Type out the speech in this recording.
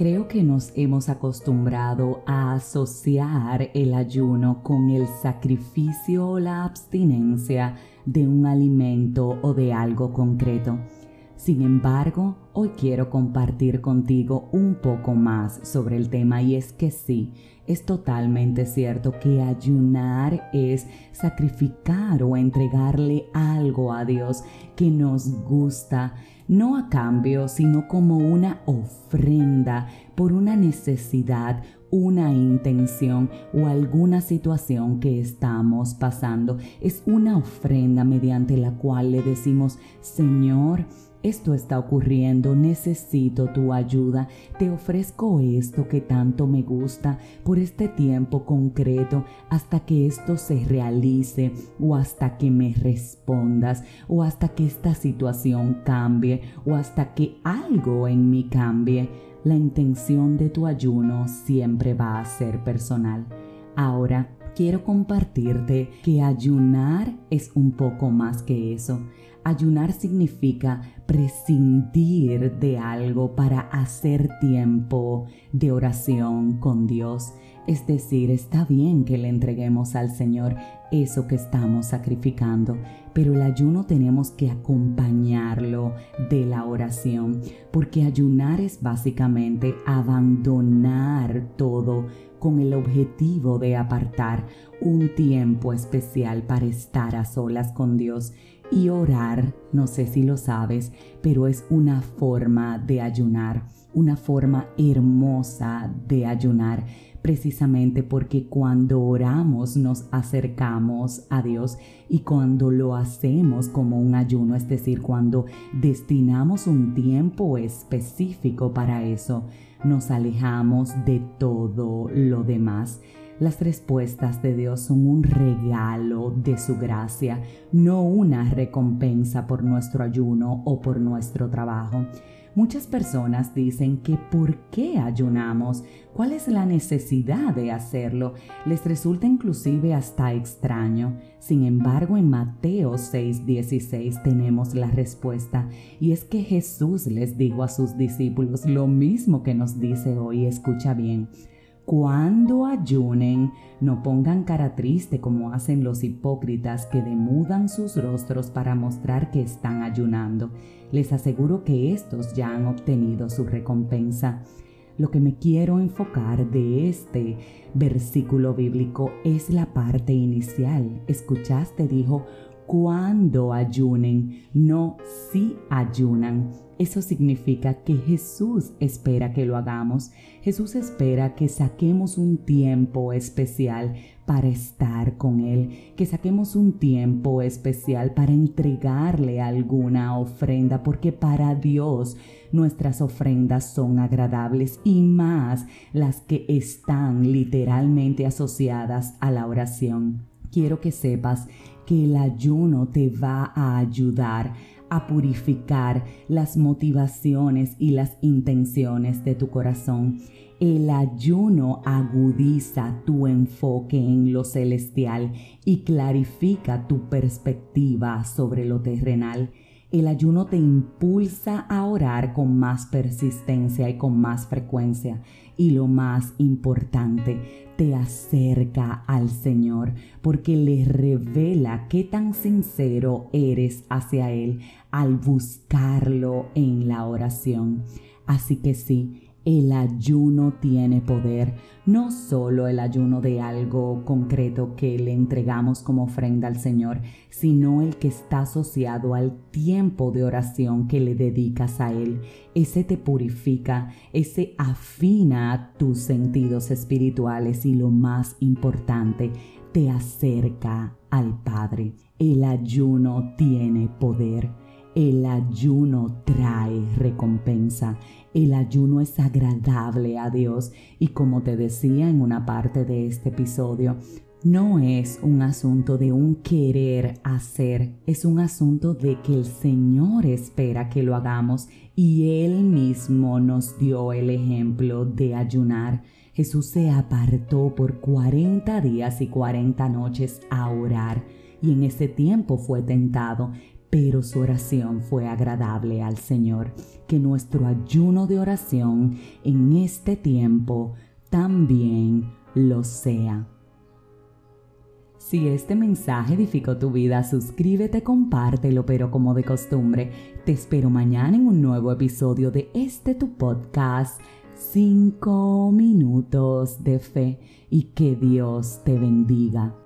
Creo que nos hemos acostumbrado a asociar el ayuno con el sacrificio o la abstinencia de un alimento o de algo concreto. Sin embargo, hoy quiero compartir contigo un poco más sobre el tema y es que sí, es totalmente cierto que ayunar es sacrificar o entregarle algo a Dios que nos gusta, no a cambio, sino como una ofrenda por una necesidad, una intención o alguna situación que estamos pasando. Es una ofrenda mediante la cual le decimos, Señor, esto está ocurriendo, necesito tu ayuda, te ofrezco esto que tanto me gusta por este tiempo concreto hasta que esto se realice o hasta que me respondas o hasta que esta situación cambie o hasta que algo en mí cambie. La intención de tu ayuno siempre va a ser personal. Ahora, quiero compartirte que ayunar es un poco más que eso. Ayunar significa prescindir de algo para hacer tiempo de oración con Dios. Es decir, está bien que le entreguemos al Señor eso que estamos sacrificando, pero el ayuno tenemos que acompañarlo de la oración, porque ayunar es básicamente abandonar todo con el objetivo de apartar un tiempo especial para estar a solas con Dios y orar, no sé si lo sabes, pero es una forma de ayunar, una forma hermosa de ayunar, precisamente porque cuando oramos nos acercamos a Dios y cuando lo hacemos como un ayuno, es decir, cuando destinamos un tiempo específico para eso, nos alejamos de todo lo demás. Las respuestas de Dios son un regalo de su gracia, no una recompensa por nuestro ayuno o por nuestro trabajo. Muchas personas dicen que ¿por qué ayunamos? ¿Cuál es la necesidad de hacerlo? Les resulta inclusive hasta extraño. Sin embargo, en Mateo 6:16 tenemos la respuesta y es que Jesús les dijo a sus discípulos lo mismo que nos dice hoy, escucha bien. Cuando ayunen, no pongan cara triste como hacen los hipócritas que demudan sus rostros para mostrar que están ayunando. Les aseguro que estos ya han obtenido su recompensa. Lo que me quiero enfocar de este versículo bíblico es la parte inicial. Escuchaste, dijo, cuando ayunen, no si ayunan. Eso significa que Jesús espera que lo hagamos. Jesús espera que saquemos un tiempo especial para estar con Él, que saquemos un tiempo especial para entregarle alguna ofrenda, porque para Dios nuestras ofrendas son agradables y más las que están literalmente asociadas a la oración. Quiero que sepas que el ayuno te va a ayudar a purificar las motivaciones y las intenciones de tu corazón. El ayuno agudiza tu enfoque en lo celestial y clarifica tu perspectiva sobre lo terrenal. El ayuno te impulsa a orar con más persistencia y con más frecuencia. Y lo más importante, te acerca al Señor porque le revela qué tan sincero eres hacia Él al buscarlo en la oración. Así que sí, el ayuno tiene poder, no solo el ayuno de algo concreto que le entregamos como ofrenda al Señor, sino el que está asociado al tiempo de oración que le dedicas a Él. Ese te purifica, ese afina tus sentidos espirituales y lo más importante, te acerca al Padre. El ayuno tiene poder. El ayuno trae recompensa. El ayuno es agradable a Dios y como te decía en una parte de este episodio, no es un asunto de un querer hacer, es un asunto de que el Señor espera que lo hagamos y Él mismo nos dio el ejemplo de ayunar. Jesús se apartó por 40 días y 40 noches a orar y en ese tiempo fue tentado pero su oración fue agradable al Señor. Que nuestro ayuno de oración en este tiempo también lo sea. Si este mensaje edificó tu vida, suscríbete, compártelo, pero como de costumbre, te espero mañana en un nuevo episodio de este tu podcast, 5 minutos de fe, y que Dios te bendiga.